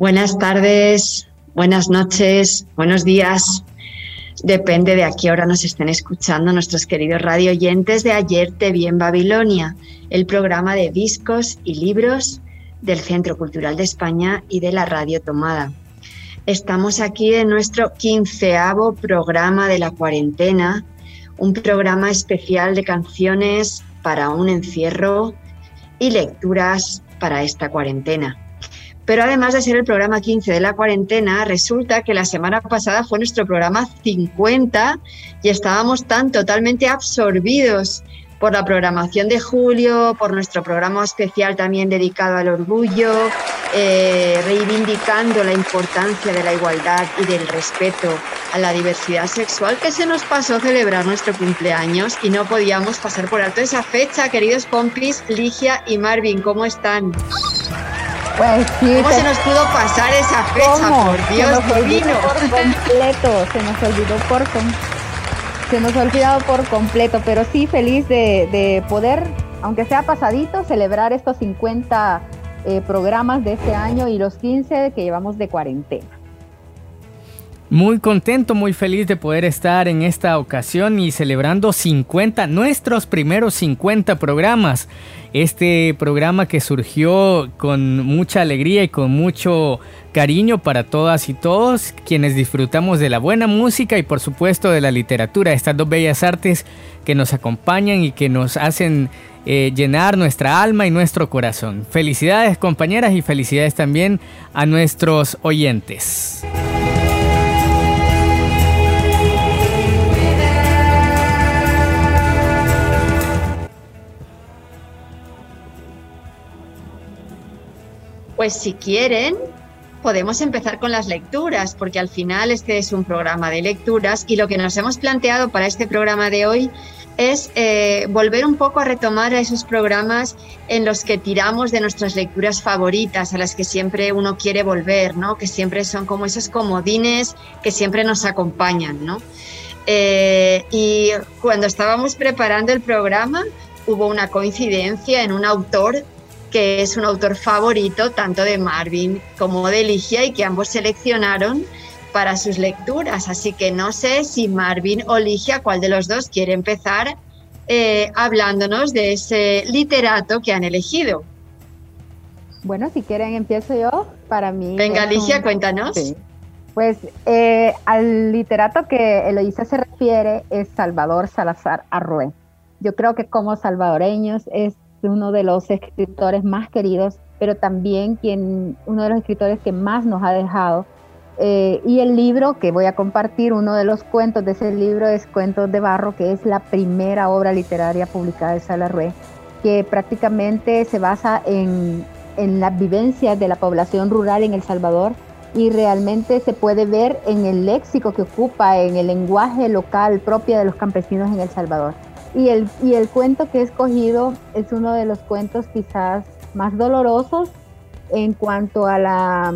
Buenas tardes, buenas noches, buenos días. Depende de a qué hora nos estén escuchando nuestros queridos radio oyentes de Ayer Te Vi en Babilonia, el programa de discos y libros del Centro Cultural de España y de la Radio Tomada. Estamos aquí en nuestro quinceavo programa de la cuarentena, un programa especial de canciones para un encierro y lecturas para esta cuarentena. Pero además de ser el programa 15 de la cuarentena, resulta que la semana pasada fue nuestro programa 50 y estábamos tan totalmente absorbidos por la programación de julio, por nuestro programa especial también dedicado al orgullo, eh, reivindicando la importancia de la igualdad y del respeto a la diversidad sexual, que se nos pasó celebrar nuestro cumpleaños y no podíamos pasar por alto esa fecha, queridos compis, Ligia y Marvin, ¿cómo están? Pues sí, ¿Cómo se nos pudo pasar esa fecha? Por Dios se nos divino. Olvidó por completo, se nos olvidó por com- se nos ha olvidado por completo, pero sí feliz de, de poder, aunque sea pasadito, celebrar estos 50 eh, programas de este año y los 15 que llevamos de cuarentena. Muy contento, muy feliz de poder estar en esta ocasión y celebrando 50, nuestros primeros 50 programas. Este programa que surgió con mucha alegría y con mucho cariño para todas y todos quienes disfrutamos de la buena música y por supuesto de la literatura, estas dos bellas artes que nos acompañan y que nos hacen eh, llenar nuestra alma y nuestro corazón. Felicidades compañeras y felicidades también a nuestros oyentes. Pues si quieren, podemos empezar con las lecturas, porque al final este es un programa de lecturas y lo que nos hemos planteado para este programa de hoy es eh, volver un poco a retomar esos programas en los que tiramos de nuestras lecturas favoritas, a las que siempre uno quiere volver, ¿no? Que siempre son como esos comodines que siempre nos acompañan, ¿no? Eh, y cuando estábamos preparando el programa, hubo una coincidencia en un autor que es un autor favorito tanto de Marvin como de Ligia y que ambos seleccionaron para sus lecturas. Así que no sé si Marvin o Ligia, cuál de los dos quiere empezar eh, hablándonos de ese literato que han elegido. Bueno, si quieren empiezo yo. Para mí. Venga, Ligia, un- cuéntanos. Sí. Pues eh, al literato que Eloísa se refiere es Salvador Salazar Arrué. Yo creo que como salvadoreños es uno de los escritores más queridos, pero también quien, uno de los escritores que más nos ha dejado. Eh, y el libro que voy a compartir, uno de los cuentos de ese libro es Cuentos de Barro, que es la primera obra literaria publicada de Salarrué, que prácticamente se basa en, en las vivencias de la población rural en El Salvador y realmente se puede ver en el léxico que ocupa, en el lenguaje local propio de los campesinos en El Salvador. Y el, y el cuento que he escogido es uno de los cuentos quizás más dolorosos en cuanto a la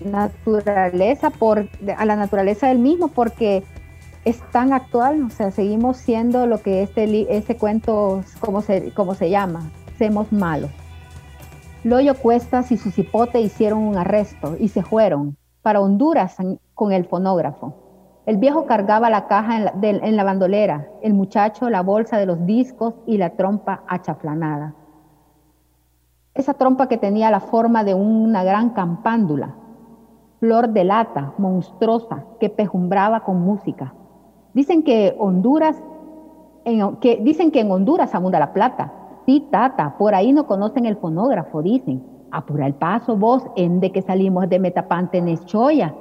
naturaleza, por, a la naturaleza del mismo, porque es tan actual, o sea, seguimos siendo lo que este, este cuento, como se, se llama, Semos malos. Loyo Cuestas y su cipote hicieron un arresto y se fueron para Honduras con el fonógrafo. El viejo cargaba la caja en la, bandolera, el muchacho la bolsa de los discos y la trompa achaflanada. Esa trompa que tenía la forma de una gran campándula, flor de lata, monstruosa, que pejumbraba con música. Dicen que Honduras, en, que, dicen que en Honduras abunda la plata. Sí, tata, por ahí no conocen el fonógrafo, dicen. Apura el paso vos, en de que salimos de Metapante en Choya.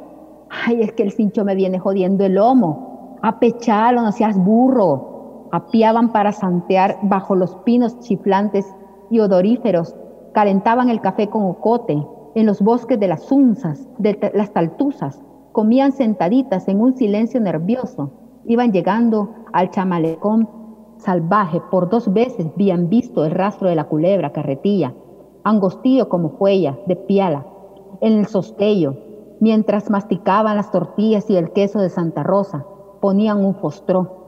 Ay, es que el cincho me viene jodiendo el lomo. Apechalo, no seas burro. Apiaban para santear bajo los pinos chiflantes y odoríferos. Calentaban el café con ocote en los bosques de las unzas, de las taltuzas, comían sentaditas en un silencio nervioso, iban llegando al chamalecón salvaje, por dos veces habían visto el rastro de la culebra carretilla, angostillo como huella de piala, en el sostello, mientras masticaban las tortillas y el queso de Santa Rosa, ponían un fostró.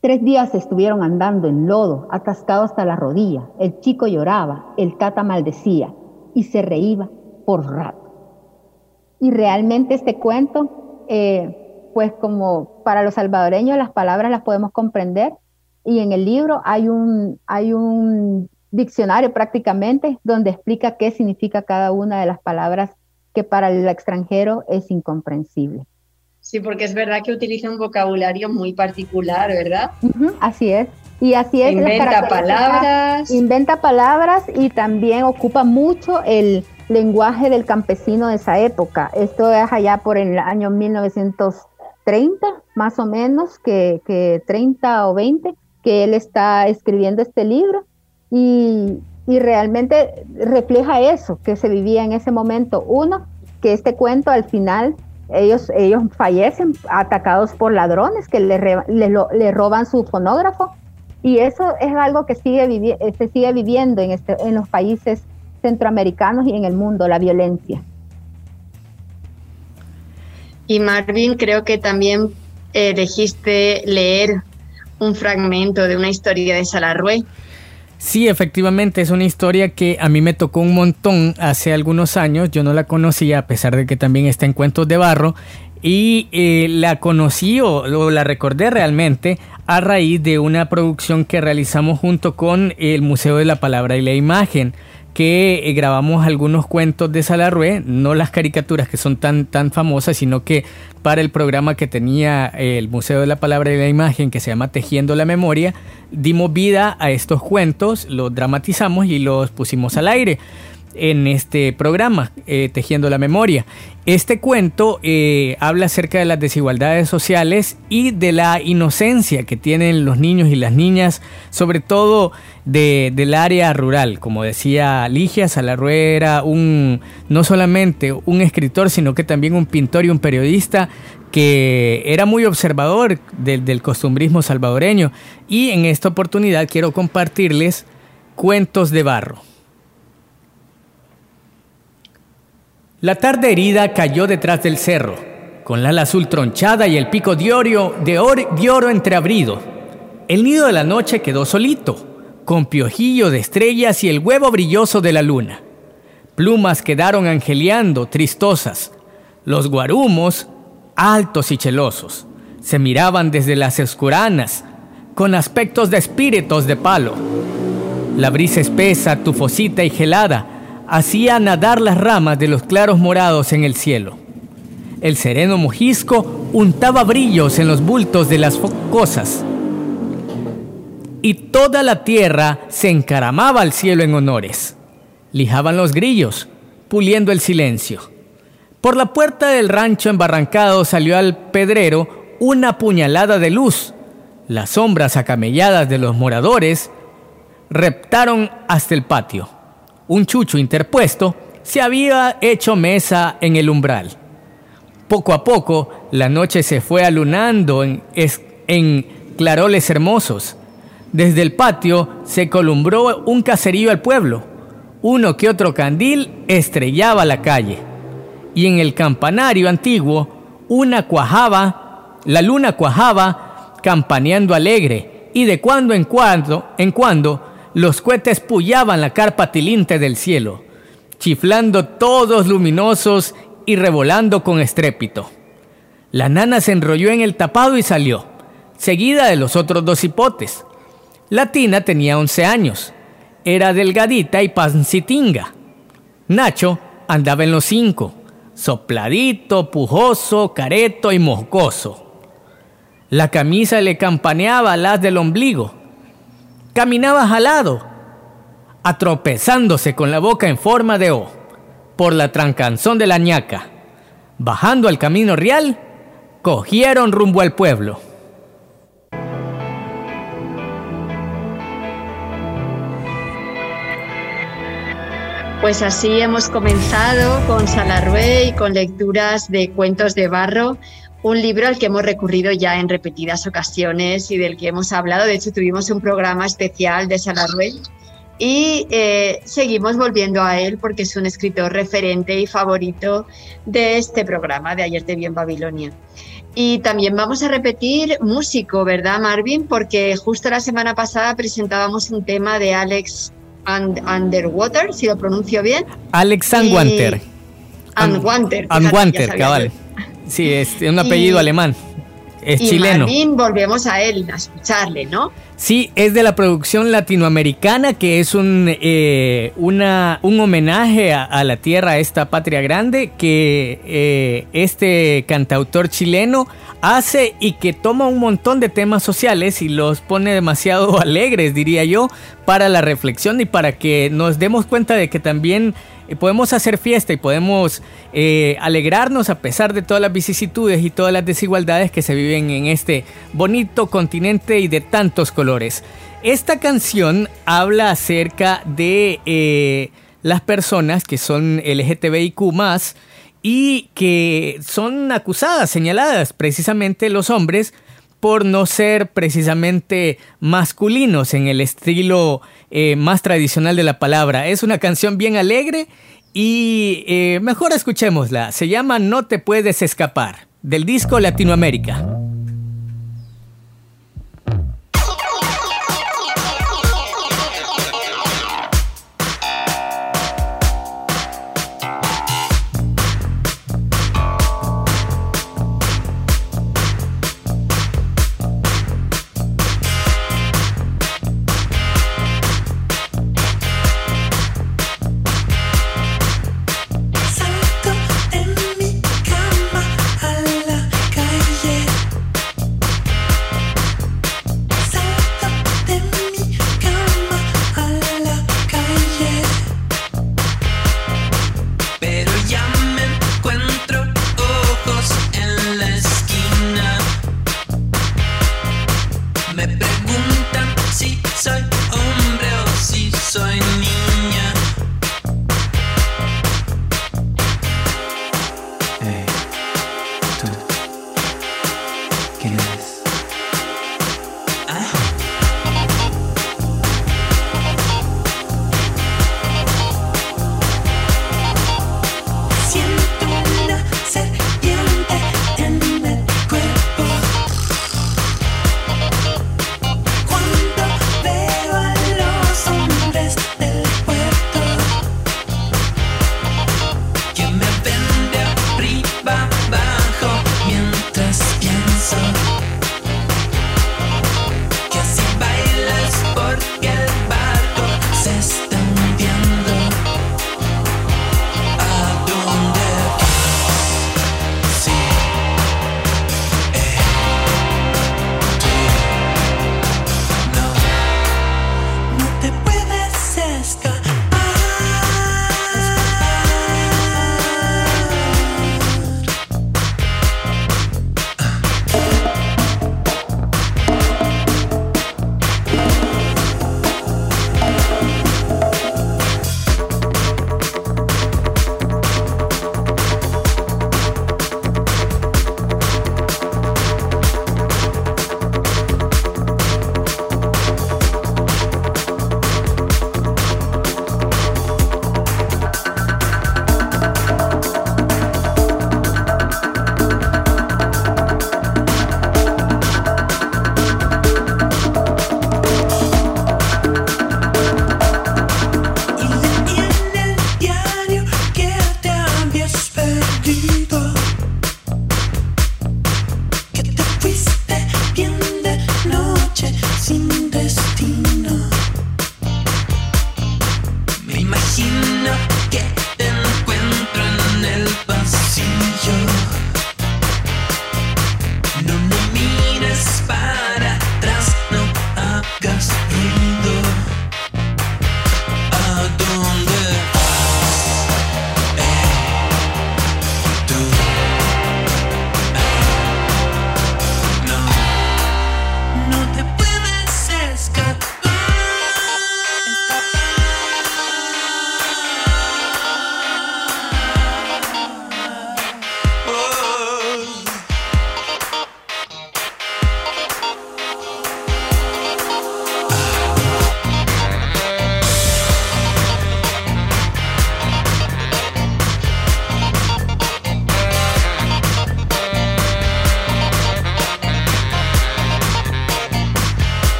Tres días estuvieron andando en lodo, atascado hasta la rodilla. El chico lloraba, el tata maldecía y se reía por rato. Y realmente este cuento, eh, pues como para los salvadoreños las palabras las podemos comprender y en el libro hay un, hay un diccionario prácticamente donde explica qué significa cada una de las palabras que para el extranjero es incomprensible. Sí, porque es verdad que utiliza un vocabulario muy particular, ¿verdad? así es. Y así es. Inventa palabras. Inventa palabras y también ocupa mucho el lenguaje del campesino de esa época. Esto es allá por el año 1930, más o menos, que, que 30 o 20, que él está escribiendo este libro. Y, y realmente refleja eso que se vivía en ese momento. Uno, que este cuento al final ellos, ellos fallecen atacados por ladrones que le, le, roban su fonógrafo y eso es algo que sigue se sigue viviendo en, este, en los países centroamericanos y en el mundo, la violencia. Y Marvin, creo que también elegiste leer un fragmento de una historia de Salarrué. Sí, efectivamente, es una historia que a mí me tocó un montón hace algunos años. Yo no la conocía, a pesar de que también está en Cuentos de Barro. Y eh, la conocí o, la recordé realmente a raíz de una producción que realizamos junto con el Museo de la Palabra y la Imagen que eh, grabamos algunos cuentos de Salarrué, no las caricaturas que son tan, tan famosas, sino que para el programa que tenía eh, el Museo de la Palabra y la Imagen, que se llama Tejiendo la Memoria, dimos vida a estos cuentos, los dramatizamos y los pusimos al aire en este programa, eh, Tejiendo la Memoria. Este cuento eh, habla acerca de las desigualdades sociales y de la inocencia que tienen los niños y las niñas, sobre todo del área rural. Como decía Ligia Salarrué era un, no solamente un escritor, sino que también un pintor y un periodista que era muy observador del costumbrismo salvadoreño. Y en esta oportunidad quiero compartirles cuentos de barro. La tarde herida cayó detrás del cerro, con la ala azul tronchada y el pico de oro, de, oro, entreabrido. El nido de la noche quedó solito, con piojillo de estrellas y el huevo brilloso de la luna. Plumas quedaron angeliando, tristosas. Los guarumos, altos y chelosos, se miraban desde las escuranas, con aspectos de espíritus de palo. La brisa espesa, tufosita y gelada, hacía nadar las ramas de los claros morados en el cielo. El sereno mojisco untaba brillos en los bultos de las focosas. Y toda la tierra se encaramaba al cielo en honores. Lijaban los grillos, puliendo el silencio. Por la puerta del rancho embarrancado salió al pedrero una puñalada de luz. Las sombras acamelladas de los moradores reptaron hasta el patio un chucho interpuesto, se había hecho mesa en el umbral. Poco a poco, la noche se fue alunando en, claroles hermosos. Desde el patio se columbró un caserío al pueblo. Uno que otro candil estrellaba la calle. Y en el campanario antiguo, una cuajaba, la luna cuajaba, campaneando alegre, y de cuando en cuando, en cuando los cohetes pullaban la carpa tilinte del cielo, chiflando todos luminosos y revolando con estrépito. La nana se enrolló en el tapado y salió, seguida de los otros dos hipotes. La tina tenía once años, era delgadita y pancitinga. Nacho andaba en los cinco, sopladito, pujoso, careto y moscoso. La camisa le campaneaba las del ombligo Caminaba jalado, atropezándose con la boca en forma de O, por la trancanzón de la ñaca. Bajando al camino real, cogieron rumbo al pueblo. Pues así hemos comenzado con Salarrué y con lecturas de cuentos de barro, un libro al que hemos recurrido ya en repetidas ocasiones y del que hemos hablado. De hecho, tuvimos un programa especial de Salarrué y eh, seguimos volviendo a él porque es un escritor referente y favorito de este programa de Ayer te vi en Babilonia. Y también vamos a repetir músico, ¿verdad, Marvin? Porque justo la semana pasada presentábamos un tema de Alex Underwater, si lo pronuncio bien. Alex Anwanter. Anwanter. Anwanter, cabal. Sí, es un apellido alemán. Es y chileno. Marvin, volvemos a él, a escucharle, ¿no? Sí, es de la producción latinoamericana, que es un, eh, una, un homenaje a, la tierra, a esta patria grande, que eh, este cantautor chileno hace y que toma un montón de temas sociales y los pone demasiado alegres, diría yo, para la reflexión y para que nos demos cuenta de que también podemos hacer fiesta y podemos eh, alegrarnos a pesar de todas las vicisitudes y todas las desigualdades que se viven en este bonito continente y de tantos colores. Esta canción habla acerca de eh, las personas que son LGTBIQ y que son acusadas, señaladas precisamente los hombres por no ser precisamente masculinos en el estilo eh, más tradicional de la palabra. Es una canción bien alegre y eh, mejor escuchémosla. Se llama No te puedes escapar, del disco Latinoamérica.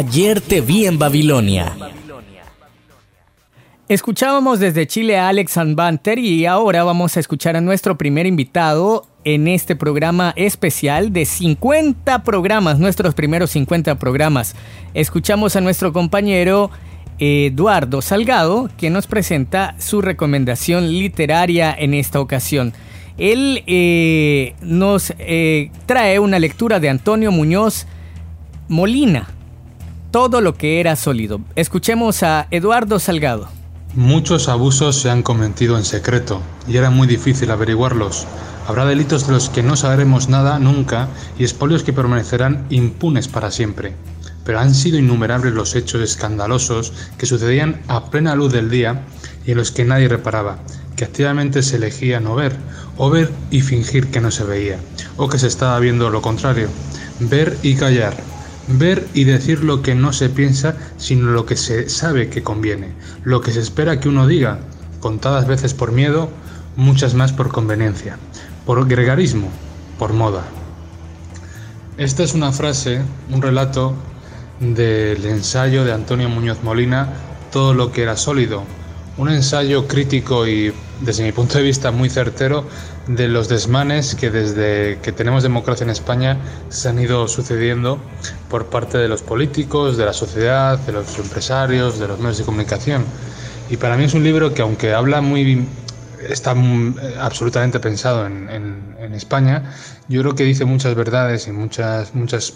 Ayer te vi en Babilonia. Escuchábamos desde Chile a Alex Banter y ahora vamos a escuchar a nuestro primer invitado en este programa especial de 50 programas, nuestros primeros 50 programas. Escuchamos a nuestro compañero Eduardo Salgado, que nos presenta su recomendación literaria en esta ocasión. Él eh, nos eh, trae una lectura de Antonio Muñoz Molina, todo lo que era sólido. Escuchemos a Eduardo Salgado. Muchos abusos se han cometido en secreto y era muy difícil averiguarlos. Habrá delitos de los que no sabremos nada nunca y espolios que permanecerán impunes para siempre. Pero han sido innumerables los hechos escandalosos que sucedían a plena luz del día y en los que nadie reparaba, que activamente se elegía no ver, o ver y fingir que no se veía, o que se estaba viendo lo contrario. Ver y callar, ver y decir lo que no se piensa, sino lo que se sabe que conviene, lo que se espera que uno diga, contadas veces por miedo, muchas más por conveniencia, por gregarismo, por moda. Esta es una frase, un relato del ensayo de Antonio Muñoz Molina, Todo lo que era sólido, un ensayo crítico y desde mi punto de vista muy certero de los desmanes que desde que tenemos democracia en España se han ido sucediendo por parte de los políticos, de la sociedad, de los empresarios, de los medios de comunicación. Y para mí es un libro que aunque habla muy está absolutamente pensado en, en, España, yo creo que dice muchas verdades y muchas, muchos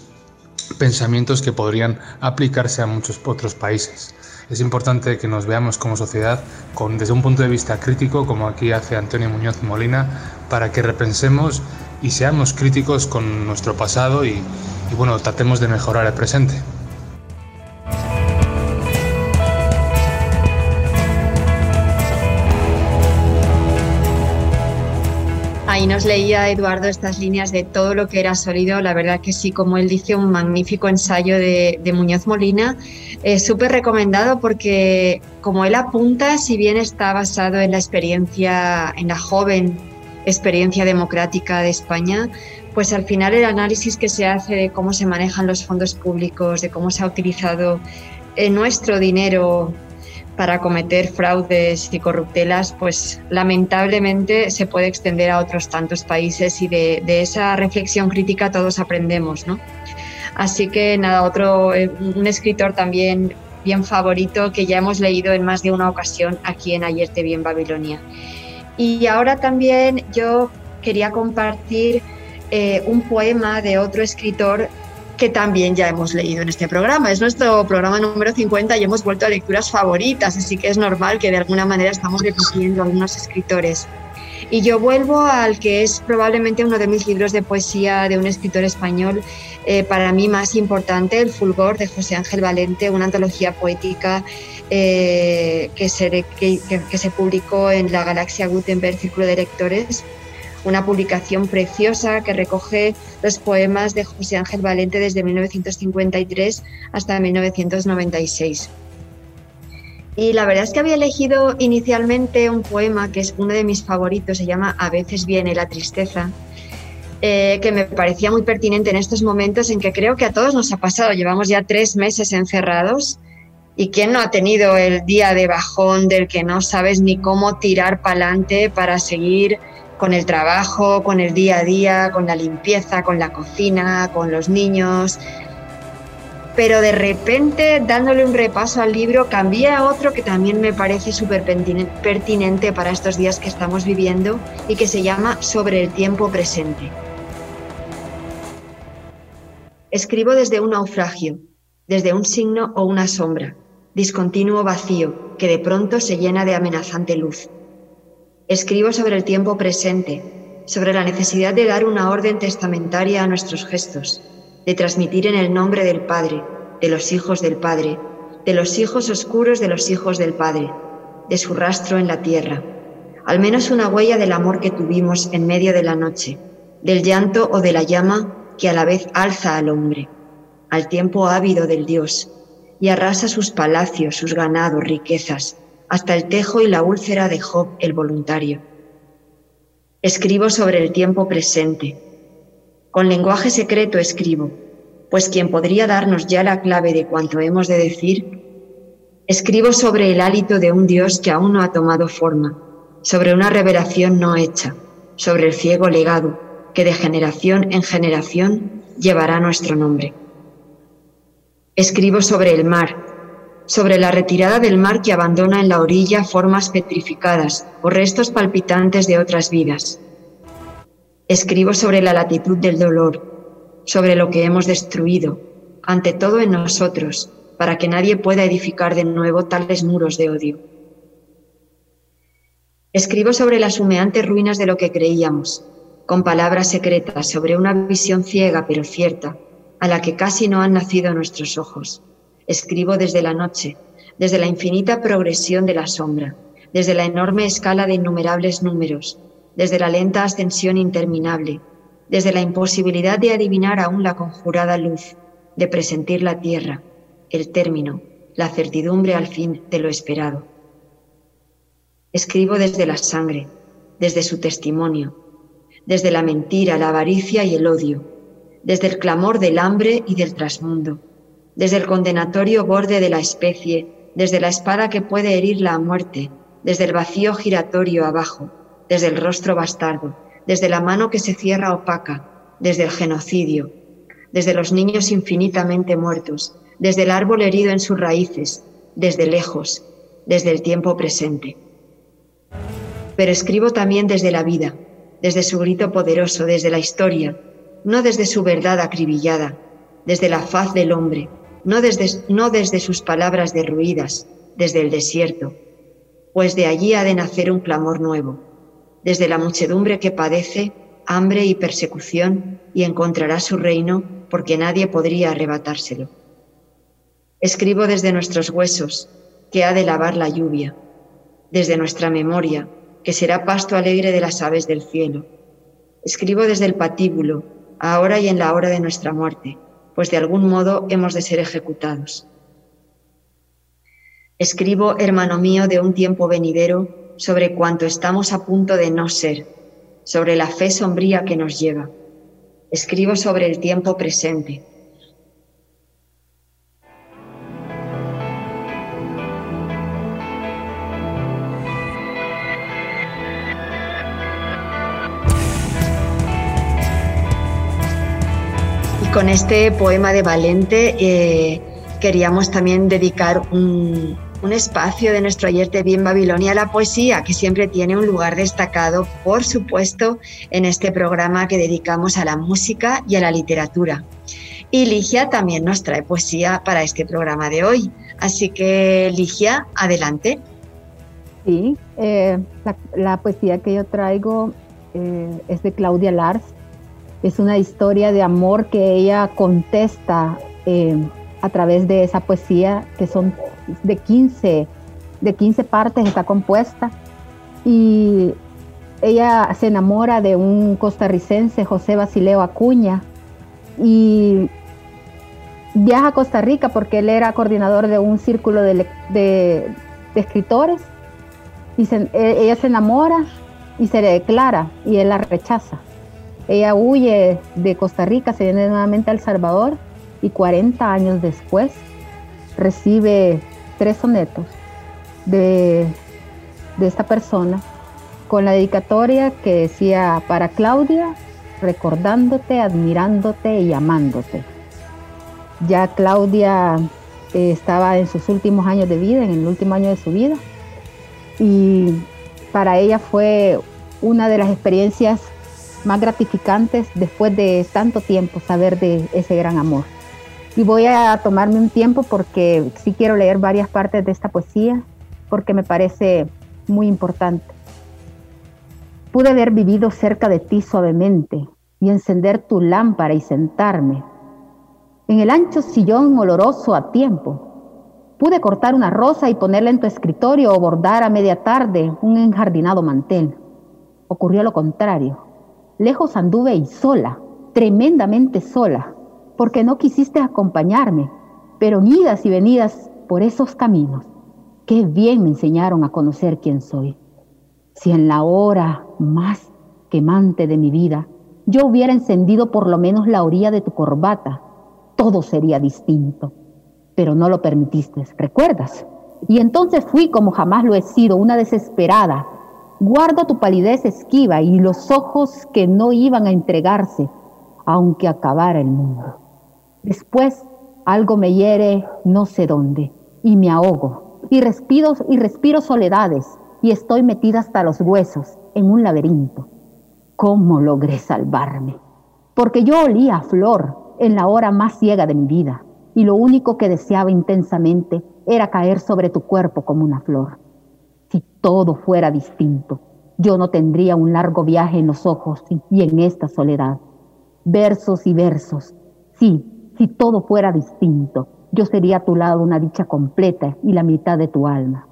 pensamientos que podrían aplicarse a muchos otros países es importante que nos veamos como sociedad con, desde un punto de vista crítico, como aquí hace Antonio Muñoz Molina, para que repensemos y seamos críticos con nuestro pasado y, y bueno, tratemos de mejorar el presente. Ahí nos leía Eduardo estas líneas de todo lo que era sólido. La verdad que sí, como él dice, un magnífico ensayo de, Muñoz Molina. Es súper recomendado porque, como él apunta, si bien está basado en la experiencia, en la joven experiencia democrática de España, pues al final el análisis que se hace de cómo se manejan los fondos públicos, de cómo se ha utilizado eh, nuestro dinero para cometer fraudes y corruptelas, pues lamentablemente se puede extender a otros tantos países y de, esa reflexión crítica todos aprendemos, ¿no? Así que nada, otro, eh, un escritor también bien favorito que ya hemos leído en más de una ocasión aquí en Ayer te vi en Babilonia. Y ahora también yo quería compartir eh, un poema de otro escritor que también ya hemos leído en este programa. Es nuestro programa número 50 y hemos vuelto a lecturas favoritas, así que es normal que de alguna manera estamos repitiendo algunos escritores. Y yo vuelvo al que es probablemente uno de mis libros de poesía de un escritor español, eh, para mí más importante, El Fulgor de José Ángel Valente, una antología poética eh, que, se, que, que se publicó en la Galaxia Gutenberg Círculo de Lectores una publicación preciosa que recoge los poemas de José Ángel Valente desde 1953 hasta 1996. Y la verdad es que había elegido inicialmente un poema que es uno de mis favoritos, se llama A veces viene la tristeza, eh, que me parecía muy pertinente en estos momentos en que creo que a todos nos ha pasado. Llevamos ya tres meses encerrados y quién no ha tenido el día de bajón del que no sabes ni cómo tirar para adelante para seguir con el trabajo, con el día a día, con la limpieza, con la cocina, con los niños. Pero de repente, dándole un repaso al libro, cambié a otro que también me parece súper pertinente para estos días que estamos viviendo y que se llama Sobre el tiempo presente. Escribo desde un naufragio, desde un signo o una sombra, discontinuo vacío que de pronto se llena de amenazante luz Escribo sobre el tiempo presente, sobre la necesidad de dar una orden testamentaria a nuestros gestos, de transmitir en el nombre del Padre, de los hijos del Padre, de los hijos oscuros de los hijos del Padre, de su rastro en la tierra, al menos una huella del amor que tuvimos en medio de la noche, del llanto o de la llama que a la vez alza al hombre, al tiempo ávido del Dios, y arrasa sus palacios, sus ganados, riquezas, hasta el tejo y la úlcera de Job el voluntario. Escribo sobre el tiempo presente. Con lenguaje secreto escribo, pues quien podría darnos ya la clave de cuanto hemos de decir, escribo sobre el hálito de un Dios que aún no ha tomado forma, sobre una revelación no hecha, sobre el ciego legado que de generación en generación llevará nuestro nombre. Escribo sobre el mar, sobre la retirada del mar que abandona en la orilla formas petrificadas o restos palpitantes de otras vidas. Escribo sobre la latitud del dolor, sobre lo que hemos destruido, ante todo en nosotros, para que nadie pueda edificar de nuevo tales muros de odio. Escribo sobre las humeantes ruinas de lo que creíamos, con palabras secretas sobre una visión ciega pero cierta, a la que casi no han nacido nuestros ojos Escribo desde la noche, desde la infinita progresión de la sombra, desde la enorme escala de innumerables números, desde la lenta ascensión interminable, desde la imposibilidad de adivinar aún la conjurada luz, de presentir la tierra, el término, la certidumbre al fin de lo esperado. Escribo desde la sangre, desde su testimonio, desde la mentira, la avaricia y el odio, desde el clamor del hambre y del trasmundo, desde el condenatorio borde de la especie, desde la espada que puede herirla a muerte, desde el vacío giratorio abajo, desde el rostro bastardo, desde la mano que se cierra opaca, desde el genocidio, desde los niños infinitamente muertos, desde el árbol herido en sus raíces, desde lejos, desde el tiempo presente. Pero escribo también desde la vida, desde su grito poderoso, desde la historia, no desde su verdad acribillada, desde la faz del hombre, no desde, sus palabras derruidas, desde el desierto, pues de allí ha de nacer un clamor nuevo, desde la muchedumbre que padece hambre y persecución y encontrará su reino porque nadie podría arrebatárselo. Escribo desde nuestros huesos, que ha de lavar la lluvia, desde nuestra memoria, que será pasto alegre de las aves del cielo. Escribo desde el patíbulo, ahora y en la hora de nuestra muerte, pues de algún modo hemos de ser ejecutados. Escribo, hermano mío, de un tiempo venidero sobre cuanto estamos a punto de no ser, sobre la fe sombría que nos lleva. Escribo sobre el tiempo presente, con este poema de Valente eh, queríamos también dedicar un, espacio de nuestro ayer de Bien Babilonia a la poesía, que siempre tiene un lugar destacado, por supuesto, en este programa que dedicamos a la música y a la literatura. Y Ligia también nos trae poesía para este programa de hoy. Así que, Ligia, adelante. Sí, eh, la, poesía que yo traigo eh, es de Claudia Lars, es una historia de amor que ella contesta eh, a través de esa poesía, que son de 15, de 15 partes, está compuesta. Y ella se enamora de un costarricense, José Basileo Acuña, y viaja a Costa Rica porque él era coordinador de un círculo de, escritores. Y e, ella se enamora y se le declara y él la rechaza. Ella huye de Costa Rica, se viene nuevamente a El Salvador y 40 años después recibe tres sonetos de, de esta persona con la dedicatoria que decía para Claudia, recordándote, admirándote y amándote. Ya Claudia eh, estaba en sus últimos años de vida, en el último año de su vida, y para ella fue una de las experiencias más gratificantes después de tanto tiempo saber de ese gran amor. Y voy a tomarme un tiempo porque sí quiero leer varias partes de esta poesía porque me parece muy importante. Pude haber vivido cerca de ti suavemente y encender tu lámpara y sentarme en el ancho sillón oloroso a tiempo. Pude cortar una rosa y ponerla en tu escritorio o bordar a media tarde un enjardinado mantel. Ocurrió lo contrario. Lejos anduve y sola, tremendamente sola, porque no quisiste acompañarme, pero idas y venidas por esos caminos, qué bien me enseñaron a conocer quién soy. Si en la hora más quemante de mi vida yo hubiera encendido por lo menos la orilla de tu corbata, todo sería distinto. Pero no lo permitiste, ¿recuerdas? Y entonces fui como jamás lo he sido, una desesperada. Guardo tu palidez esquiva y los ojos que no iban a entregarse, aunque acabara el mundo. Después algo me hiere no sé dónde y me ahogo y respiro y respiro soledades y estoy metida hasta los huesos en un laberinto. ¿Cómo logré salvarme? Porque yo olía a flor en la hora más ciega de mi vida y lo único que deseaba intensamente era caer sobre tu cuerpo como una flor. Si todo fuera distinto, yo no tendría un largo viaje en los ojos y en esta soledad. Versos y versos. Sí, si todo fuera distinto, yo sería a tu lado una dicha completa y la mitad de tu alma.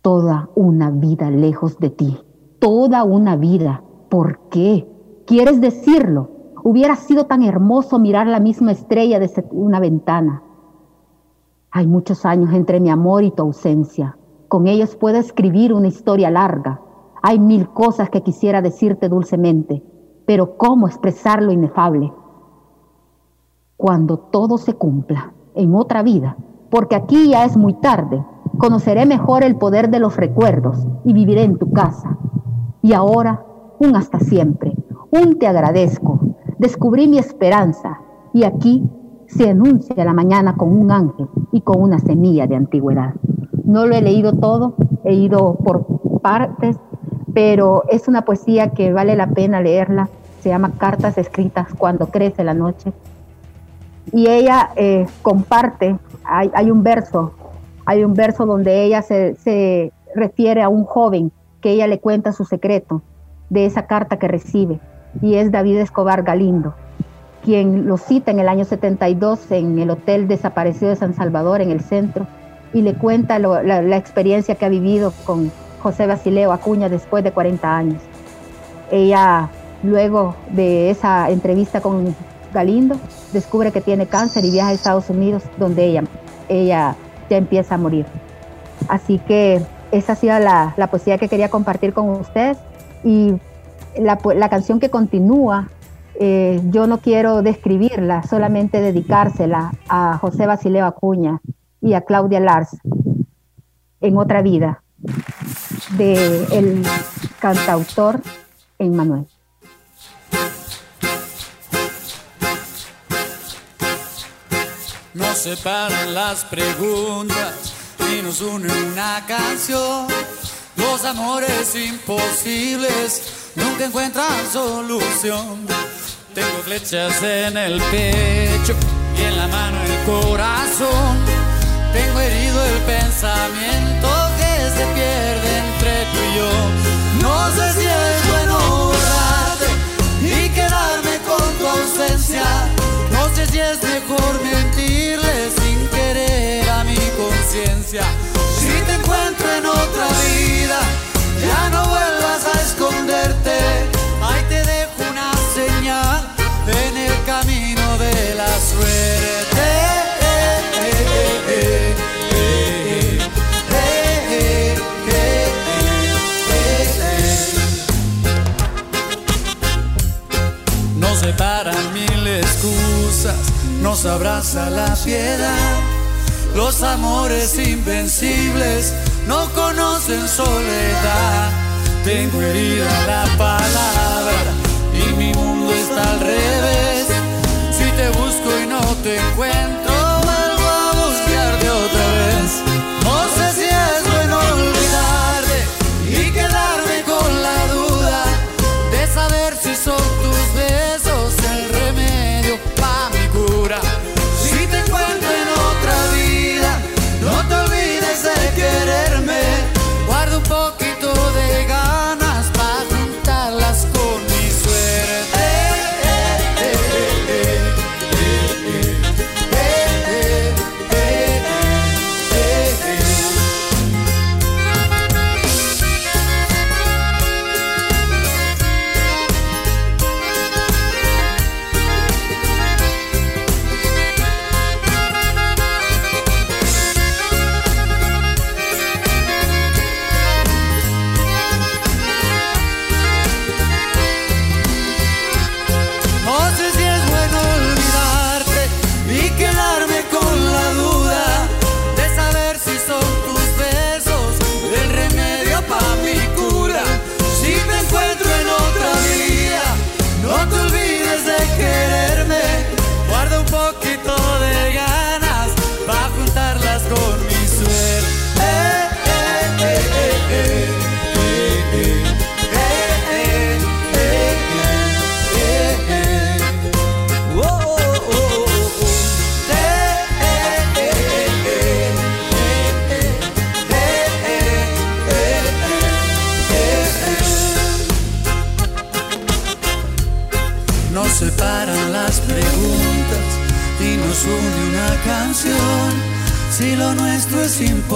Toda una vida lejos de ti. Toda una vida. ¿Por qué? ¿Quieres decirlo? Hubiera sido tan hermoso mirar la misma estrella desde una ventana. Hay muchos años entre mi amor y tu ausencia. Con ellos puedo escribir una historia larga. Hay mil cosas que quisiera decirte dulcemente, pero ¿cómo expresar lo inefable? Cuando todo se cumpla en otra vida, porque aquí ya es muy tarde, conoceré mejor el poder de los recuerdos y viviré en tu casa. Y ahora, un hasta siempre, un te agradezco. Descubrí mi esperanza y aquí se anuncia la mañana con un ángel y con una semilla de antigüedad. No lo he leído todo, he ido por partes, pero es una poesía que vale la pena leerla. Se llama Cartas escritas cuando crece la noche. Y ella eh, comparte, hay, un verso, hay un verso donde ella se, se refiere a un joven que ella le cuenta su secreto de esa carta que recibe, y es David Escobar Galindo quien lo cita en el año 72 en el Hotel Desaparecido de San Salvador, en el centro, y le cuenta la, experiencia que ha vivido con José Basileo Acuña después de 40 años. Ella, luego de esa entrevista con Galindo, descubre que tiene cáncer y viaja a Estados Unidos, donde ella, ella ya empieza a morir. Así que esa ha sido la, poesía que quería compartir con ustedes. Y la, la canción que continúa eh, yo no quiero describirla, solamente dedicársela a José Basileo Acuña y a Claudia Lars en otra vida de el cantautor Emmanuel. Nos separan las preguntas y nos une una canción. Los amores imposibles nunca encuentran solución. Tengo flechas en el pecho y en la mano el corazón. Tengo herido el pensamiento que se pierde entre tú y yo. No sé si es bueno borrarte y quedarme con tu ausencia. No sé si es mejor mentirle sin querer a mi conciencia. Si te encuentro en otra vida, ya no vuelvas a esconderte. Separan mil excusas, nos abraza la piedad. Los amores invencibles no conocen soledad. Tengo herida la palabra y mi mundo está al revés. Si te busco y no te encuentro,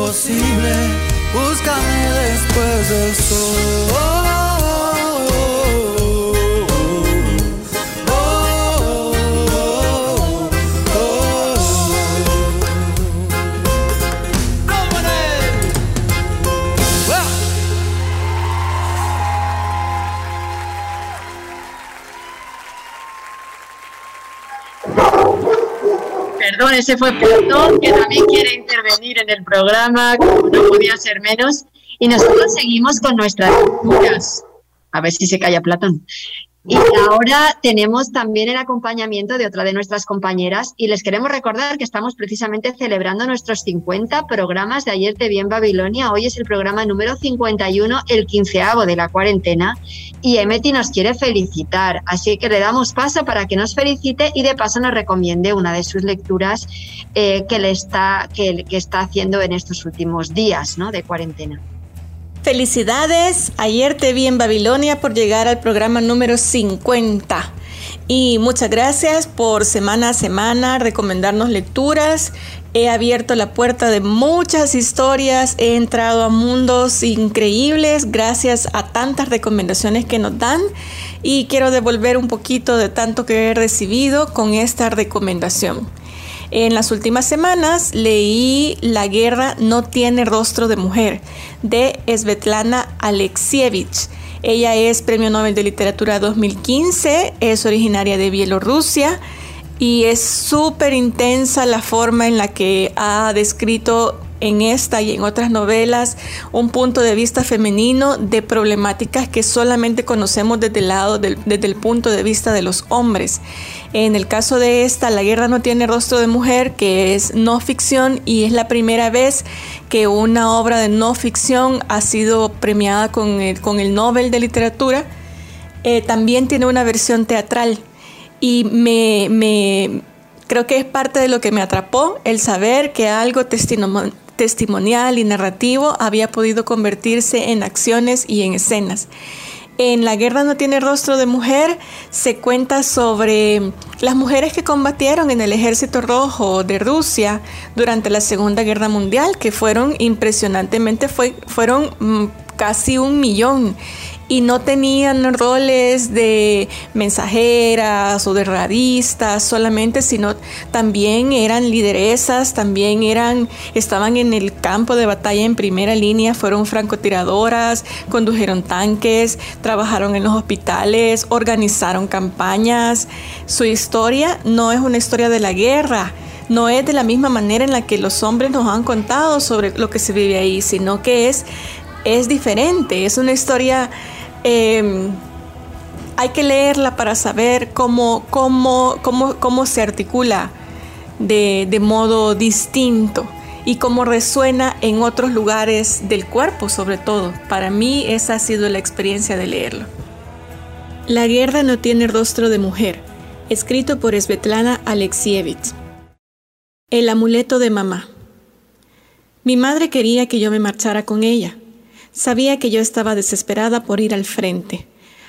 imposible, después del sol. Ese fue Platón, que también quiere intervenir en el programa, como no podía ser menos. Y nosotros seguimos con nuestras lecturas. A ver si se calla Platón. Y ahora tenemos también el acompañamiento de otra de nuestras compañeras y les queremos recordar que estamos precisamente celebrando nuestros 50 programas de Ayer Te Vi en Babilonia. Hoy es el programa número 51, el quinceavo de la cuarentena y Emeti nos quiere felicitar. Así que le damos paso para que nos felicite y de paso nos recomiende una de sus lecturas eh, que, le está, que, que está haciendo en estos últimos días ¿no? de cuarentena. Felicidades, ayer te vi en Babilonia por llegar al programa número 50. Y muchas gracias por semana a semana recomendarnos lecturas. He abierto la puerta de muchas historias, he entrado a mundos increíbles gracias a tantas recomendaciones que nos dan y quiero devolver un poquito de tanto que he recibido con esta recomendación. En las últimas semanas leí La guerra no tiene rostro de mujer de Svetlana Alexievich. Ella es Premio Nobel de Literatura 2015, es originaria de Bielorrusia y es súper intensa la forma en la que ha descrito en esta y en otras novelas un punto de vista femenino de problemáticas que solamente conocemos desde el lado desde el punto de vista de los hombres. En el caso de esta, La guerra no tiene rostro de mujer, que es no ficción y es la primera vez que una obra de no ficción ha sido premiada con el, con el Nobel de Literatura. Eh, también tiene una versión teatral y me, me, creo que es parte de lo que me atrapó el saber que algo testimonial testimonial y narrativo había podido convertirse en acciones y en escenas. En La guerra no tiene rostro de mujer se cuenta sobre las mujeres que combatieron en el ejército rojo de Rusia durante la Segunda Guerra Mundial, que fueron impresionantemente, fue, fueron mm, casi un millón y no tenían roles de mensajeras o de radistas solamente, sino también eran lideresas, también eran, estaban en el campo de batalla en primera línea, fueron francotiradoras, condujeron tanques, trabajaron en los hospitales, organizaron campañas. Su historia no es una historia de la guerra, no es de la misma manera en la que los hombres nos han contado sobre lo que se vive ahí, sino que es, es diferente, es una historia Em, hay que leerla para saber cómo, cómo, cómo, cómo se articula de, de, modo distinto y cómo resuena en otros lugares del cuerpo, sobre todo. Para mí esa ha sido la experiencia de leerlo. La guerra no tiene rostro de mujer, escrito por Svetlana Alexievich. El amuleto de mamá. Mi madre quería que yo me marchara con ella. Sabía que yo estaba desesperada por ir al frente,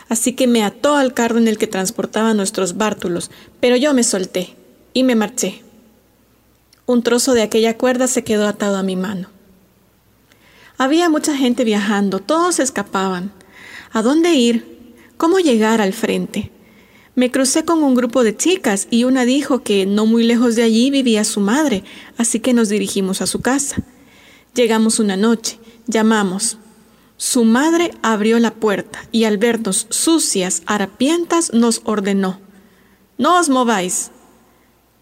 así que me ató al carro en el que transportaba nuestros bártulos, pero yo me solté y me marché. Un trozo de aquella cuerda se quedó atado a mi mano. Había mucha gente viajando, todos escapaban. ¿A dónde ir? ¿Cómo llegar al frente? Me crucé con un grupo de chicas y una dijo que no muy lejos de allí vivía su madre, así que nos dirigimos a su casa. Llegamos una noche, llamamos. Su madre abrió la puerta y al vernos sucias, harapientas, nos ordenó, No os mováis.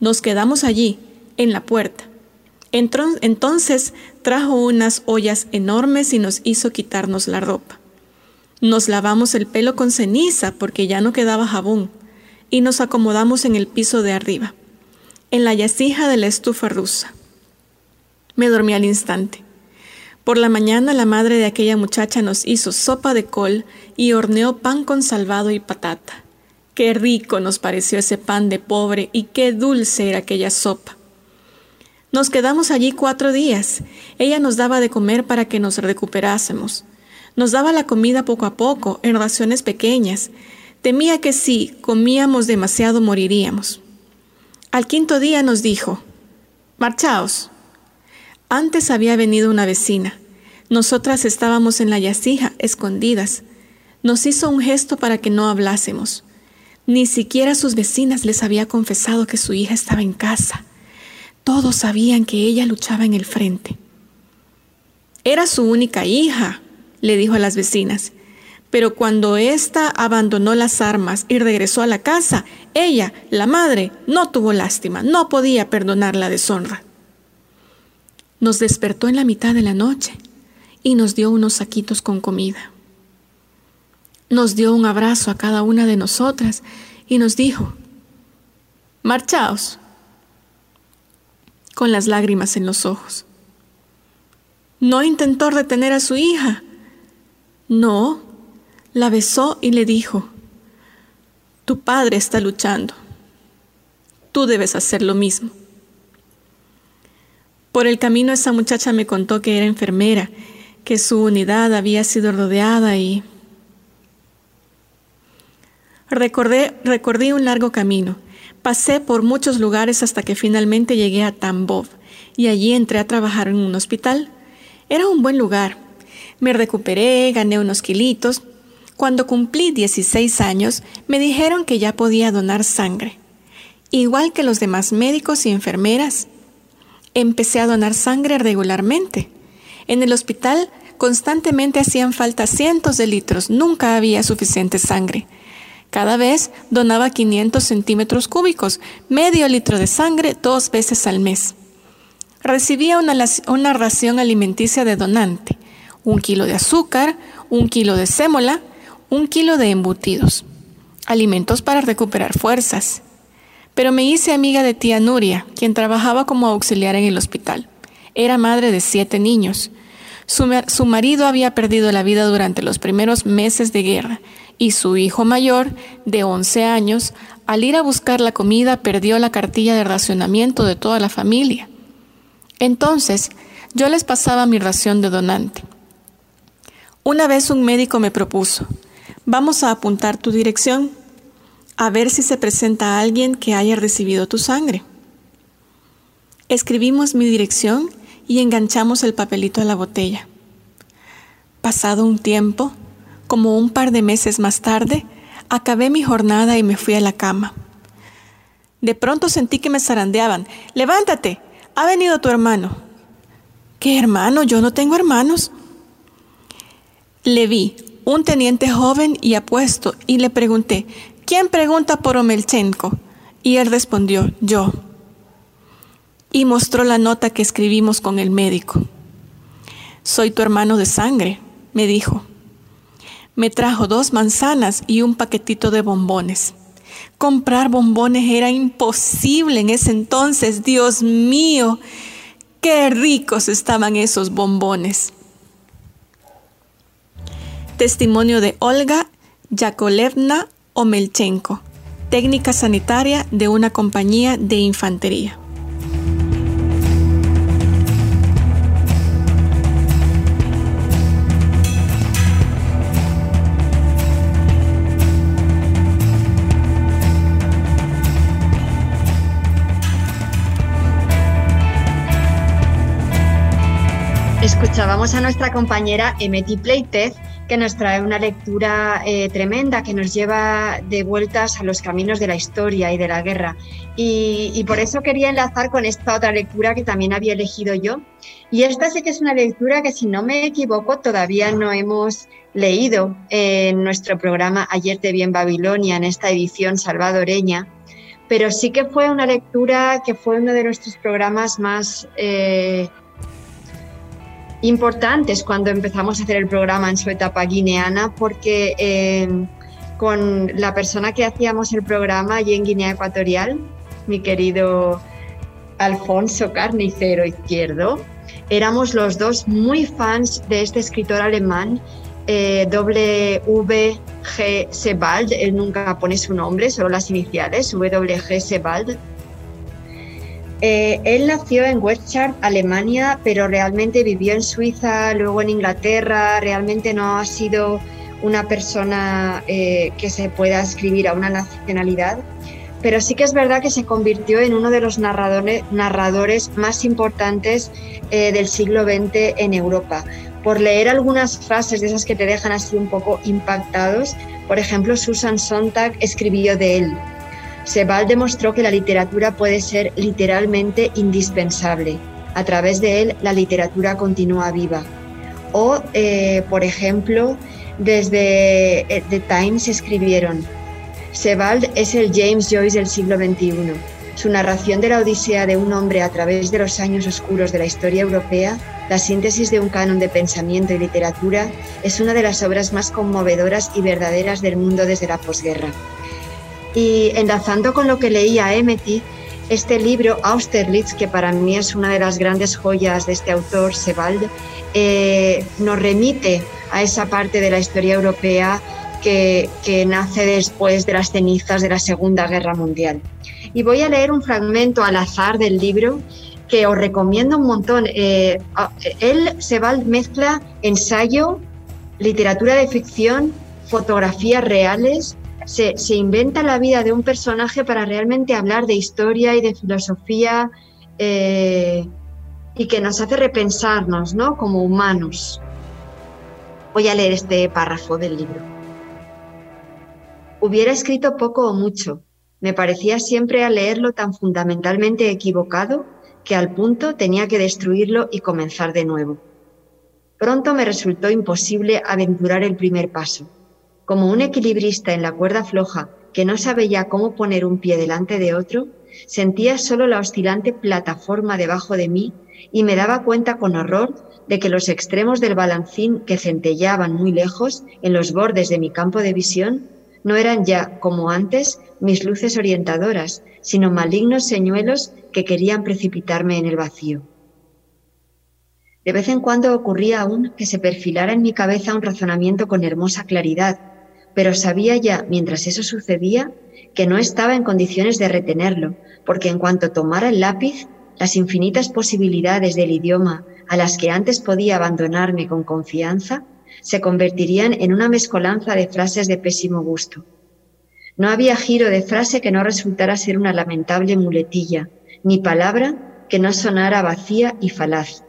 Nos quedamos allí, en la puerta. Entonces trajo unas ollas enormes y nos hizo quitarnos la ropa. Nos lavamos el pelo con ceniza porque ya no quedaba jabón y nos acomodamos en el piso de arriba, en la yasija de la estufa rusa. Me dormí al instante. Por la mañana la madre de aquella muchacha nos hizo sopa de col y horneó pan con salvado y patata. Qué rico nos pareció ese pan de pobre y qué dulce era aquella sopa. Nos quedamos allí cuatro días. Ella nos daba de comer para que nos recuperásemos. Nos daba la comida poco a poco, en raciones pequeñas. Temía que si comíamos demasiado moriríamos. Al quinto día nos dijo, marchaos. Antes había venido una vecina. Nosotras estábamos en la yacija, escondidas. Nos hizo un gesto para que no hablásemos. Ni siquiera sus vecinas les había confesado que su hija estaba en casa. Todos sabían que ella luchaba en el frente. Era su única hija, le dijo a las vecinas. Pero cuando ésta abandonó las armas y regresó a la casa, ella, la madre, no tuvo lástima, no podía perdonar la deshonra. Nos despertó en la mitad de la noche y nos dio unos saquitos con comida. Nos dio un abrazo a cada una de nosotras y nos dijo, marchaos, con las lágrimas en los ojos. No intentó retener a su hija. No, la besó y le dijo, tu padre está luchando. Tú debes hacer lo mismo. Por el camino esa muchacha me contó que era enfermera, que su unidad había sido rodeada y... Recordé, recordé un largo camino. Pasé por muchos lugares hasta que finalmente llegué a Tambov y allí entré a trabajar en un hospital. Era un buen lugar. Me recuperé, gané unos kilitos. Cuando cumplí 16 años, me dijeron que ya podía donar sangre. Igual que los demás médicos y enfermeras, empecé a donar sangre regularmente. En el hospital constantemente hacían falta cientos de litros, nunca había suficiente sangre. Cada vez donaba 500 centímetros cúbicos, medio litro de sangre dos veces al mes. Recibía una, una ración alimenticia de donante, un kilo de azúcar, un kilo de sémola, un kilo de embutidos, alimentos para recuperar fuerzas. Pero me hice amiga de tía Nuria, quien trabajaba como auxiliar en el hospital. Era madre de siete niños. Su, su, marido había perdido la vida durante los primeros meses de guerra y su hijo mayor, de 11 años, al ir a buscar la comida perdió la cartilla de racionamiento de toda la familia. Entonces, yo les pasaba mi ración de donante. Una vez un médico me propuso, vamos a apuntar tu dirección, a ver si se presenta alguien que haya recibido tu sangre. Escribimos mi dirección y enganchamos el papelito a la botella. Pasado un tiempo, como un par de meses más tarde, acabé mi jornada y me fui a la cama. De pronto sentí que me zarandeaban. Levántate, ha venido tu hermano. ¿Qué hermano? Yo no tengo hermanos. Le vi, un teniente joven y apuesto, y le pregunté, ¿quién pregunta por Omelchenko? Y él respondió, yo. Y mostró la nota que escribimos con el médico. Soy tu hermano de sangre, me dijo. Me trajo dos manzanas y un paquetito de bombones. Comprar bombones era imposible en ese entonces, Dios mío, qué ricos estaban esos bombones. Testimonio de Olga Yakolevna Omelchenko, técnica sanitaria de una compañía de infantería. Escuchábamos a nuestra compañera Emeti Pleitez, que nos trae una lectura eh, tremenda que nos lleva de vueltas a los caminos de la historia y de la guerra. Y, por eso quería enlazar con esta otra lectura que también había elegido yo. Y esta sí que es una lectura que, si no me equivoco, todavía no hemos leído en nuestro programa Ayer te vi en Babilonia, en esta edición salvadoreña. Pero sí que fue una lectura que fue uno de nuestros programas más... Eh, importantes cuando empezamos a hacer el programa en su etapa guineana, porque eh, con la persona que hacíamos el programa allí en Guinea Ecuatorial, mi querido Alfonso Carnicero Izquierdo, éramos los dos muy fans de este escritor alemán, eh, W.G. Sebald, él nunca pone su nombre, solo las iniciales, W.G. Sebald, eh, él nació en Westchart, Alemania, pero realmente vivió en Suiza, luego en Inglaterra, realmente no ha sido una persona eh, que se pueda escribir a una nacionalidad. pero sí que es verdad que se convirtió en uno de los narradores, más importantes eh, del siglo XX en Europa. Por leer algunas frases de esas que te dejan así un poco impactados, por ejemplo, Susan Sontag escribió de él. Sebald demostró que la literatura puede ser literalmente indispensable. A través de él, la literatura continúa viva. O, eh, por ejemplo, desde eh, The Times escribieron, Sebald es el James Joyce del siglo XXI. Su narración de la odisea de un hombre a través de los años oscuros de la historia europea, la síntesis de un canon de pensamiento y literatura, es una de las obras más conmovedoras y verdaderas del mundo desde la posguerra. Y enlazando con lo que leía Emety, este libro, Austerlitz, que para mí es una de las grandes joyas de este autor, Sebald, eh, nos remite a esa parte de la historia europea que, nace después de las cenizas de la Segunda Guerra Mundial. Y voy a leer un fragmento al azar del libro que os recomiendo un montón. Eh, él se va mezcla ensayo, literatura de ficción, fotografías reales, se, inventa la vida de un personaje para realmente hablar de historia y de filosofía eh, y que nos hace repensarnos ¿no? como humanos. Voy a leer este párrafo del libro. Hubiera escrito poco o mucho. Me parecía siempre al leerlo tan fundamentalmente equivocado que al punto tenía que destruirlo y comenzar de nuevo. Pronto me resultó imposible aventurar el primer paso. Como un equilibrista en la cuerda floja que no sabe ya cómo poner un pie delante de otro, sentía solo la oscilante plataforma debajo de mí y me daba cuenta con horror de que los extremos del balancín que centellaban muy lejos en los bordes de mi campo de visión no eran ya, como antes, mis luces orientadoras, sino malignos señuelos que querían precipitarme en el vacío. De vez en cuando ocurría aún que se perfilara en mi cabeza un razonamiento con hermosa claridad, pero sabía ya, mientras eso sucedía, que no estaba en condiciones de retenerlo, porque en cuanto tomara el lápiz, las infinitas posibilidades del idioma a las que antes podía abandonarme con confianza, se convertirían en una mezcolanza de frases de pésimo gusto. No había giro de frase que no resultara ser una lamentable muletilla, ni palabra que no sonara vacía y falaz.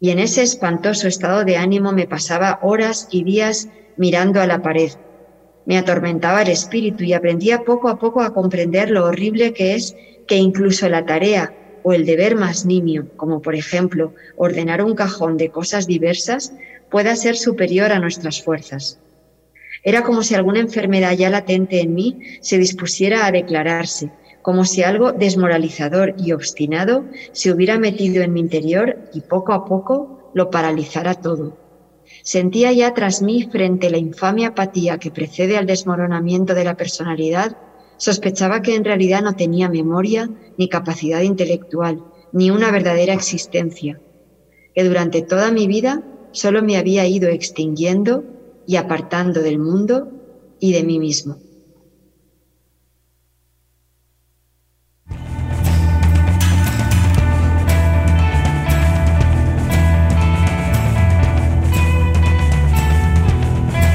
Y en ese espantoso estado de ánimo me pasaba horas y días mirando a la pared. Me atormentaba el espíritu y aprendía poco a poco a comprender lo horrible que es que incluso la tarea o el deber más nimio, como por ejemplo ordenar un cajón de cosas diversas, pueda ser superior a nuestras fuerzas. Era como si alguna enfermedad ya latente en mí se dispusiera a declararse, como si algo desmoralizador y obstinado se hubiera metido en mi interior y poco a poco lo paralizara todo. Sentía ya tras mí, frente a la infame apatía que precede al desmoronamiento de la personalidad, sospechaba que en realidad no tenía memoria ni capacidad intelectual, ni una verdadera existencia, que durante toda mi vida solo me había ido extinguiendo y apartando del mundo y de mí mismo.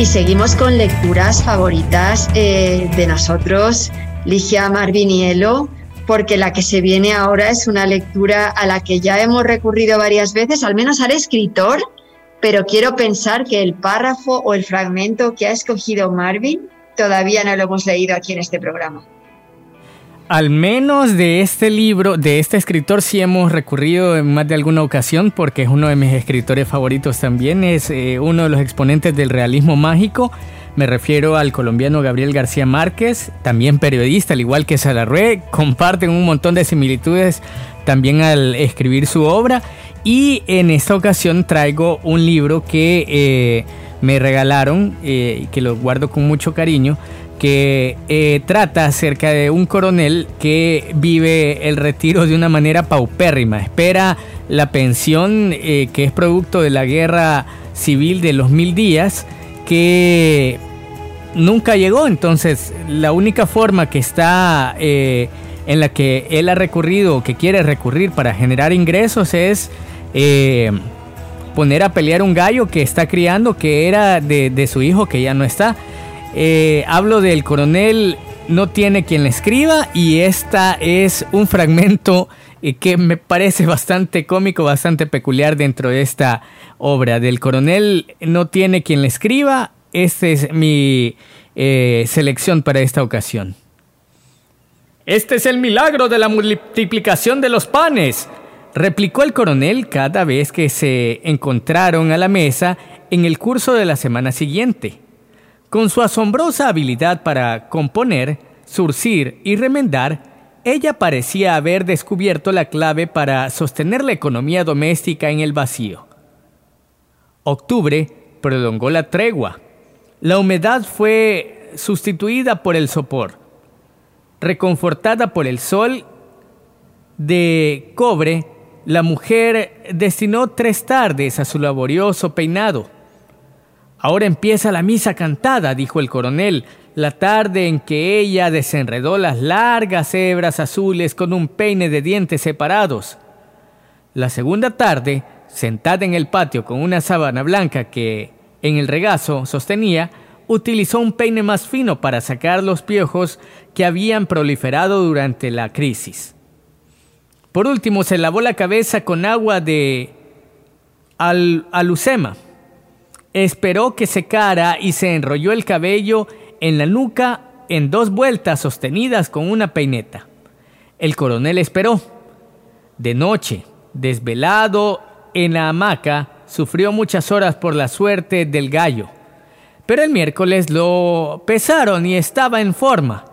Y seguimos con lecturas favoritas eh, de nosotros, Ligia Marvinielo, porque la que se viene ahora es una lectura a la que ya hemos recurrido varias veces, al menos al escritor, pero quiero pensar que el párrafo o el fragmento que ha escogido Marvin todavía no lo hemos leído aquí en este programa. Al menos de este libro, de este escritor, sí hemos recurrido en más de alguna ocasión porque es uno de mis escritores favoritos también, es eh, uno de los exponentes del realismo mágico. Me refiero al colombiano Gabriel García Márquez, también periodista, al igual que Salarrué, comparten un montón de similitudes también al escribir su obra y en esta ocasión traigo un libro que eh, me regalaron, eh, que lo guardo con mucho cariño, que eh, trata acerca de un coronel que vive el retiro de una manera paupérrima. Espera la pensión que es producto de la guerra civil de los mil días, que nunca llegó. Entonces, la única forma que está en la que él ha recurrido que quiere recurrir para generar ingresos es eh, poner a pelear un gallo que está criando, que era de, su hijo, que ya no está. Eh, hablo del coronel no tiene quien la escriba y esta es un fragmento eh, que me parece bastante cómico, bastante peculiar dentro de esta obra. Del coronel no tiene quien la escriba. Esta es mi eh, selección para esta ocasión. Este es el milagro de la multiplicación de los panes, replicó el coronel cada vez que se encontraron a la mesa en el curso de la semana siguiente. Con su asombrosa habilidad para componer, surcir y remendar, ella parecía haber descubierto la clave para sostener la economía doméstica en el vacío. Octubre prolongó la tregua. La humedad fue sustituida por el sopor. Reconfortada por el sol de cobre, la mujer destinó tres tardes a su laborioso peinado. Ahora empieza la misa cantada, dijo el coronel, la tarde en que ella desenredó las largas hebras azules con un peine de dientes separados. La segunda tarde, sentada en el patio con una sábana blanca que en el regazo sostenía, utilizó un peine más fino para sacar los piojos que habían proliferado durante la crisis. Por último, se lavó la cabeza con agua de al alucema Esperó que secara y se enrolló el cabello en la nuca en dos vueltas sostenidas con una peineta. El coronel esperó. De noche, desvelado en la hamaca, sufrió muchas horas por la suerte del gallo. Pero el miércoles lo pesaron y estaba en forma.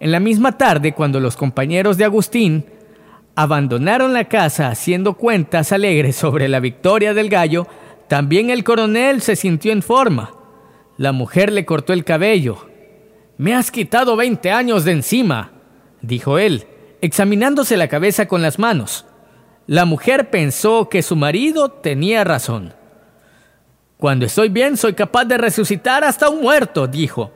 En la misma tarde, cuando los compañeros de Agustín abandonaron la casa haciendo cuentas alegres sobre la victoria del gallo, también el coronel se sintió en forma. La mujer le cortó el cabello. Me has quitado veinte años de encima, dijo él, examinándose la cabeza con las manos. La mujer pensó que su marido tenía razón. Cuando estoy bien soy capaz de resucitar hasta un muerto, dijo.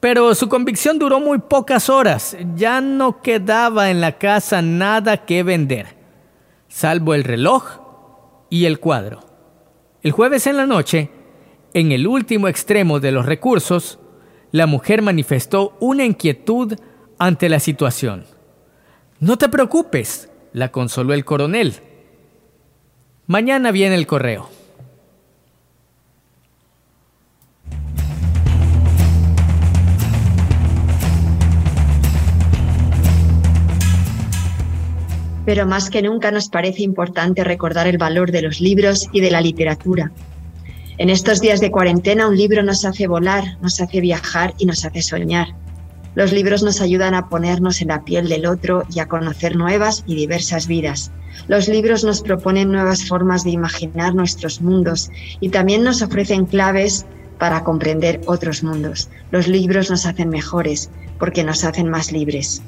Pero su convicción duró muy pocas horas. Ya no quedaba en la casa nada que vender, salvo el reloj y el cuadro. El jueves en la noche, en el último extremo de los recursos, la mujer manifestó una inquietud ante la situación. No te preocupes, la consoló el coronel. Mañana viene el correo. Pero más que nunca nos parece importante recordar el valor de los libros y de la literatura. En estos días de cuarentena un libro nos hace volar, nos hace viajar y nos hace soñar. Los libros nos ayudan a ponernos en la piel del otro y a conocer nuevas y diversas vidas. Los libros nos proponen nuevas formas de imaginar nuestros mundos y también nos ofrecen claves para comprender otros mundos. Los libros nos hacen mejores porque nos hacen más libres.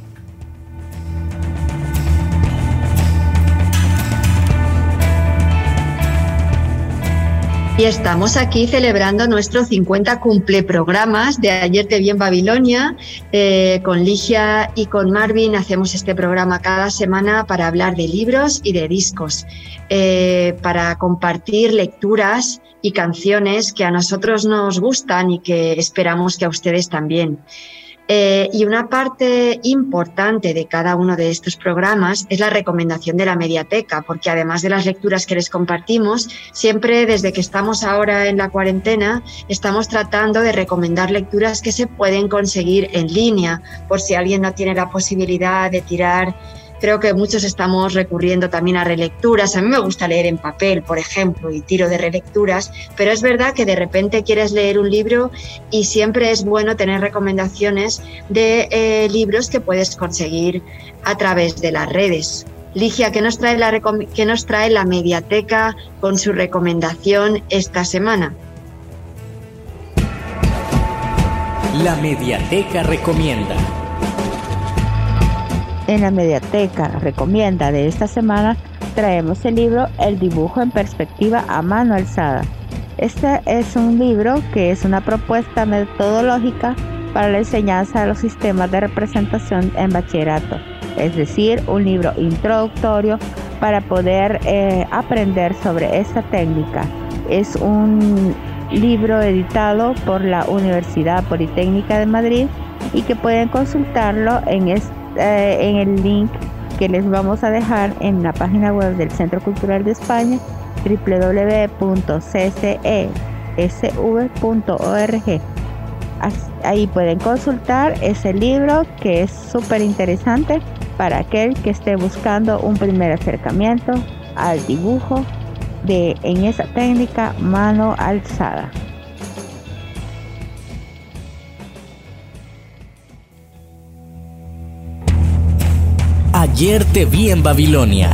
Y estamos aquí celebrando nuestro 50 cumple programas de Ayer te vi en Babilonia. Eh, con Ligia y con Marvin hacemos este programa cada semana para hablar de libros y de discos, eh, para compartir lecturas y canciones que a nosotros nos gustan y que esperamos que a ustedes también. Eh, y una parte importante de cada uno de estos programas es la recomendación de la mediateca, porque además de las lecturas que les compartimos, siempre desde que estamos ahora en la cuarentena, estamos tratando de recomendar lecturas que se pueden conseguir en línea, por si alguien no tiene la posibilidad de tirar Creo que muchos estamos recurriendo también a relecturas. A mí me gusta leer en papel, por ejemplo, y tiro de relecturas, pero es verdad que de repente quieres leer un libro y siempre es bueno tener recomendaciones de eh, libros que puedes conseguir a través de las redes. Ligia, ¿qué nos, trae la ¿qué nos trae la mediateca con su recomendación esta semana? La mediateca recomienda. En la mediateca recomienda de esta semana traemos el libro El dibujo en perspectiva a mano alzada. Este es un libro que es una propuesta metodológica para la enseñanza de los sistemas de representación en bachillerato, es decir, un libro introductorio para poder eh, aprender sobre esta técnica. Es un libro editado por la Universidad Politécnica de Madrid y que pueden consultarlo en, eh, en el link que les vamos a dejar en la página web del Centro Cultural de España www.ccesv.org. Ahí pueden consultar ese libro que es súper interesante para aquel que esté buscando un primer acercamiento al dibujo de en esa técnica mano alzada. Ayer te vi en Babilonia.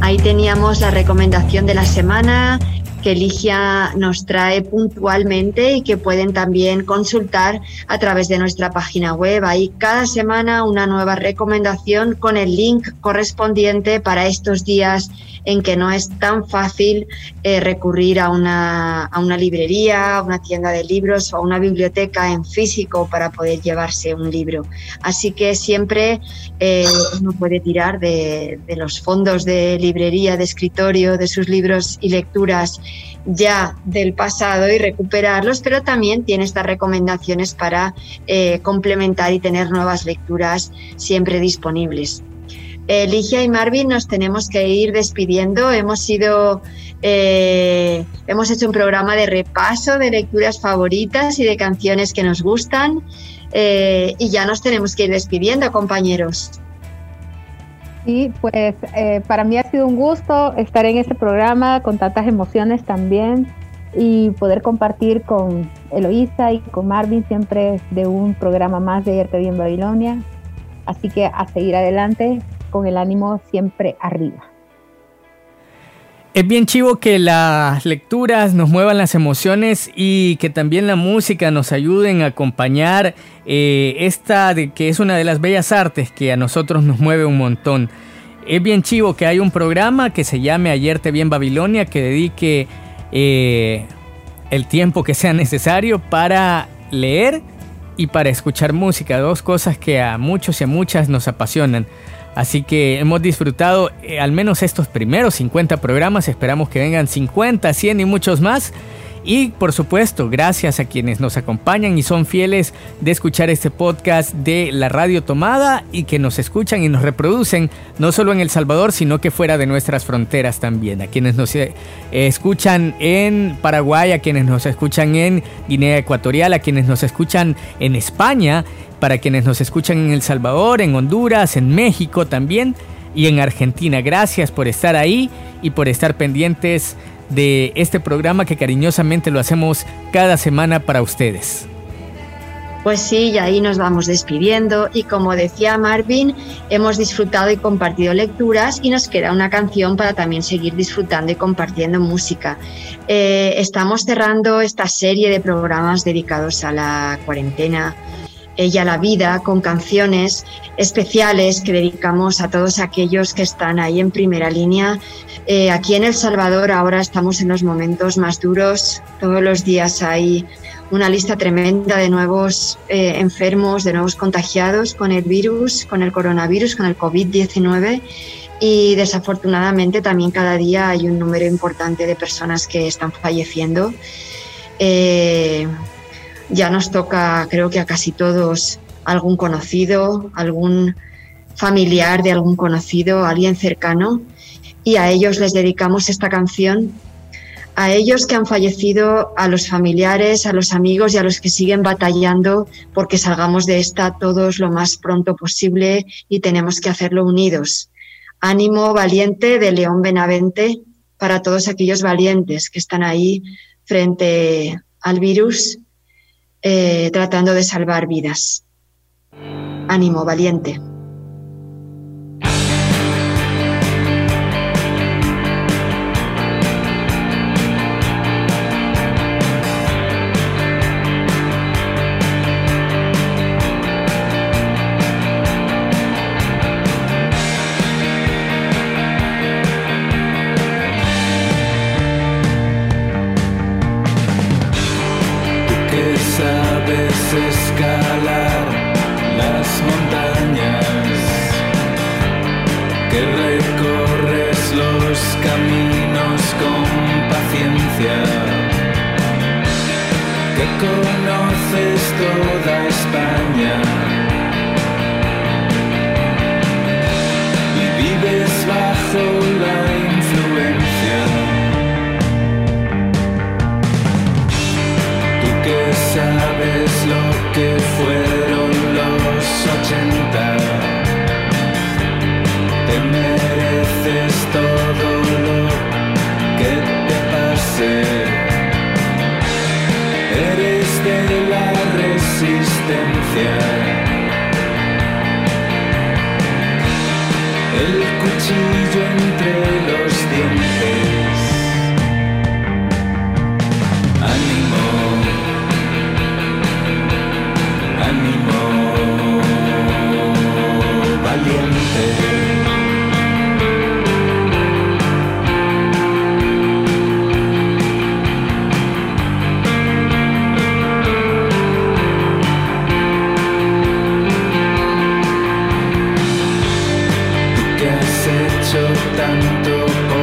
Ahí teníamos la recomendación de la semana que Ligia nos trae puntualmente y que pueden también consultar a través de nuestra página web. Hay cada semana una nueva recomendación con el link correspondiente para estos días en que no es tan fácil eh, recurrir a una, a una librería, a una tienda de libros o a una biblioteca en físico para poder llevarse un libro. Así que siempre eh, uno puede tirar de, los fondos de librería, de escritorio, de sus libros y lecturas ya del pasado y recuperarlos, pero también tiene estas recomendaciones para eh, complementar y tener nuevas lecturas siempre disponibles. Ligia y Marvin, nos tenemos que ir despidiendo. Hemos sido, eh, hemos hecho un programa de repaso de lecturas favoritas y de canciones que nos gustan. Eh, y ya nos tenemos que ir despidiendo, compañeros. Sí, pues eh, para mí ha sido un gusto estar en este programa con tantas emociones también y poder compartir con Eloísa y con Marvin siempre de un programa más de Irte Bien Babilonia. Así que a seguir adelante con el ánimo siempre arriba. Es bien chivo que las lecturas nos muevan las emociones y que también la música nos ayuden a acompañar eh, esta de que es una de las bellas artes que a nosotros nos mueve un montón. Es bien chivo que hay un programa que se llame Ayer te vi en Babilonia que dedique eh, el tiempo que sea necesario para leer y para escuchar música, dos cosas que a muchos y a muchas nos apasionan. Así que hemos disfrutado eh, al menos estos primeros 50 programas, esperamos que vengan 50, 100 y muchos más. Y por supuesto, gracias a quienes nos acompañan y son fieles de escuchar este podcast de la radio tomada y que nos escuchan y nos reproducen no solo en El Salvador, sino que fuera de nuestras fronteras también. A quienes nos eh, escuchan en Paraguay, a quienes nos escuchan en Guinea Ecuatorial, a quienes nos escuchan en España, para quienes nos escuchan en El Salvador, en Honduras, en México también y en Argentina. Gracias por estar ahí y por estar pendientes de este programa que cariñosamente lo hacemos cada semana para ustedes. Pues sí, y ahí nos vamos despidiendo y como decía Marvin, hemos disfrutado y compartido lecturas y nos queda una canción para también seguir disfrutando y compartiendo música. Eh, estamos cerrando esta serie de programas dedicados a la cuarentena y a la vida con canciones especiales que dedicamos a todos aquellos que están ahí en primera línea eh, aquí en El Salvador ahora estamos en los momentos más duros. Todos los días hay una lista tremenda de nuevos eh, enfermos, de nuevos contagiados con el virus, con el coronavirus, con el COVID-19. Y desafortunadamente también cada día hay un número importante de personas que están falleciendo. Eh, ya nos toca, creo que a casi todos, algún conocido, algún familiar de algún conocido, alguien cercano y a ellos les dedicamos esta canción, a ellos que han fallecido, a los familiares, a los amigos y a los que siguen batallando porque salgamos de esta todos lo más pronto posible y tenemos que hacerlo unidos. Ánimo valiente de León Benavente para todos aquellos valientes que están ahí frente al virus eh, tratando de salvar vidas. Ánimo valiente. soltanto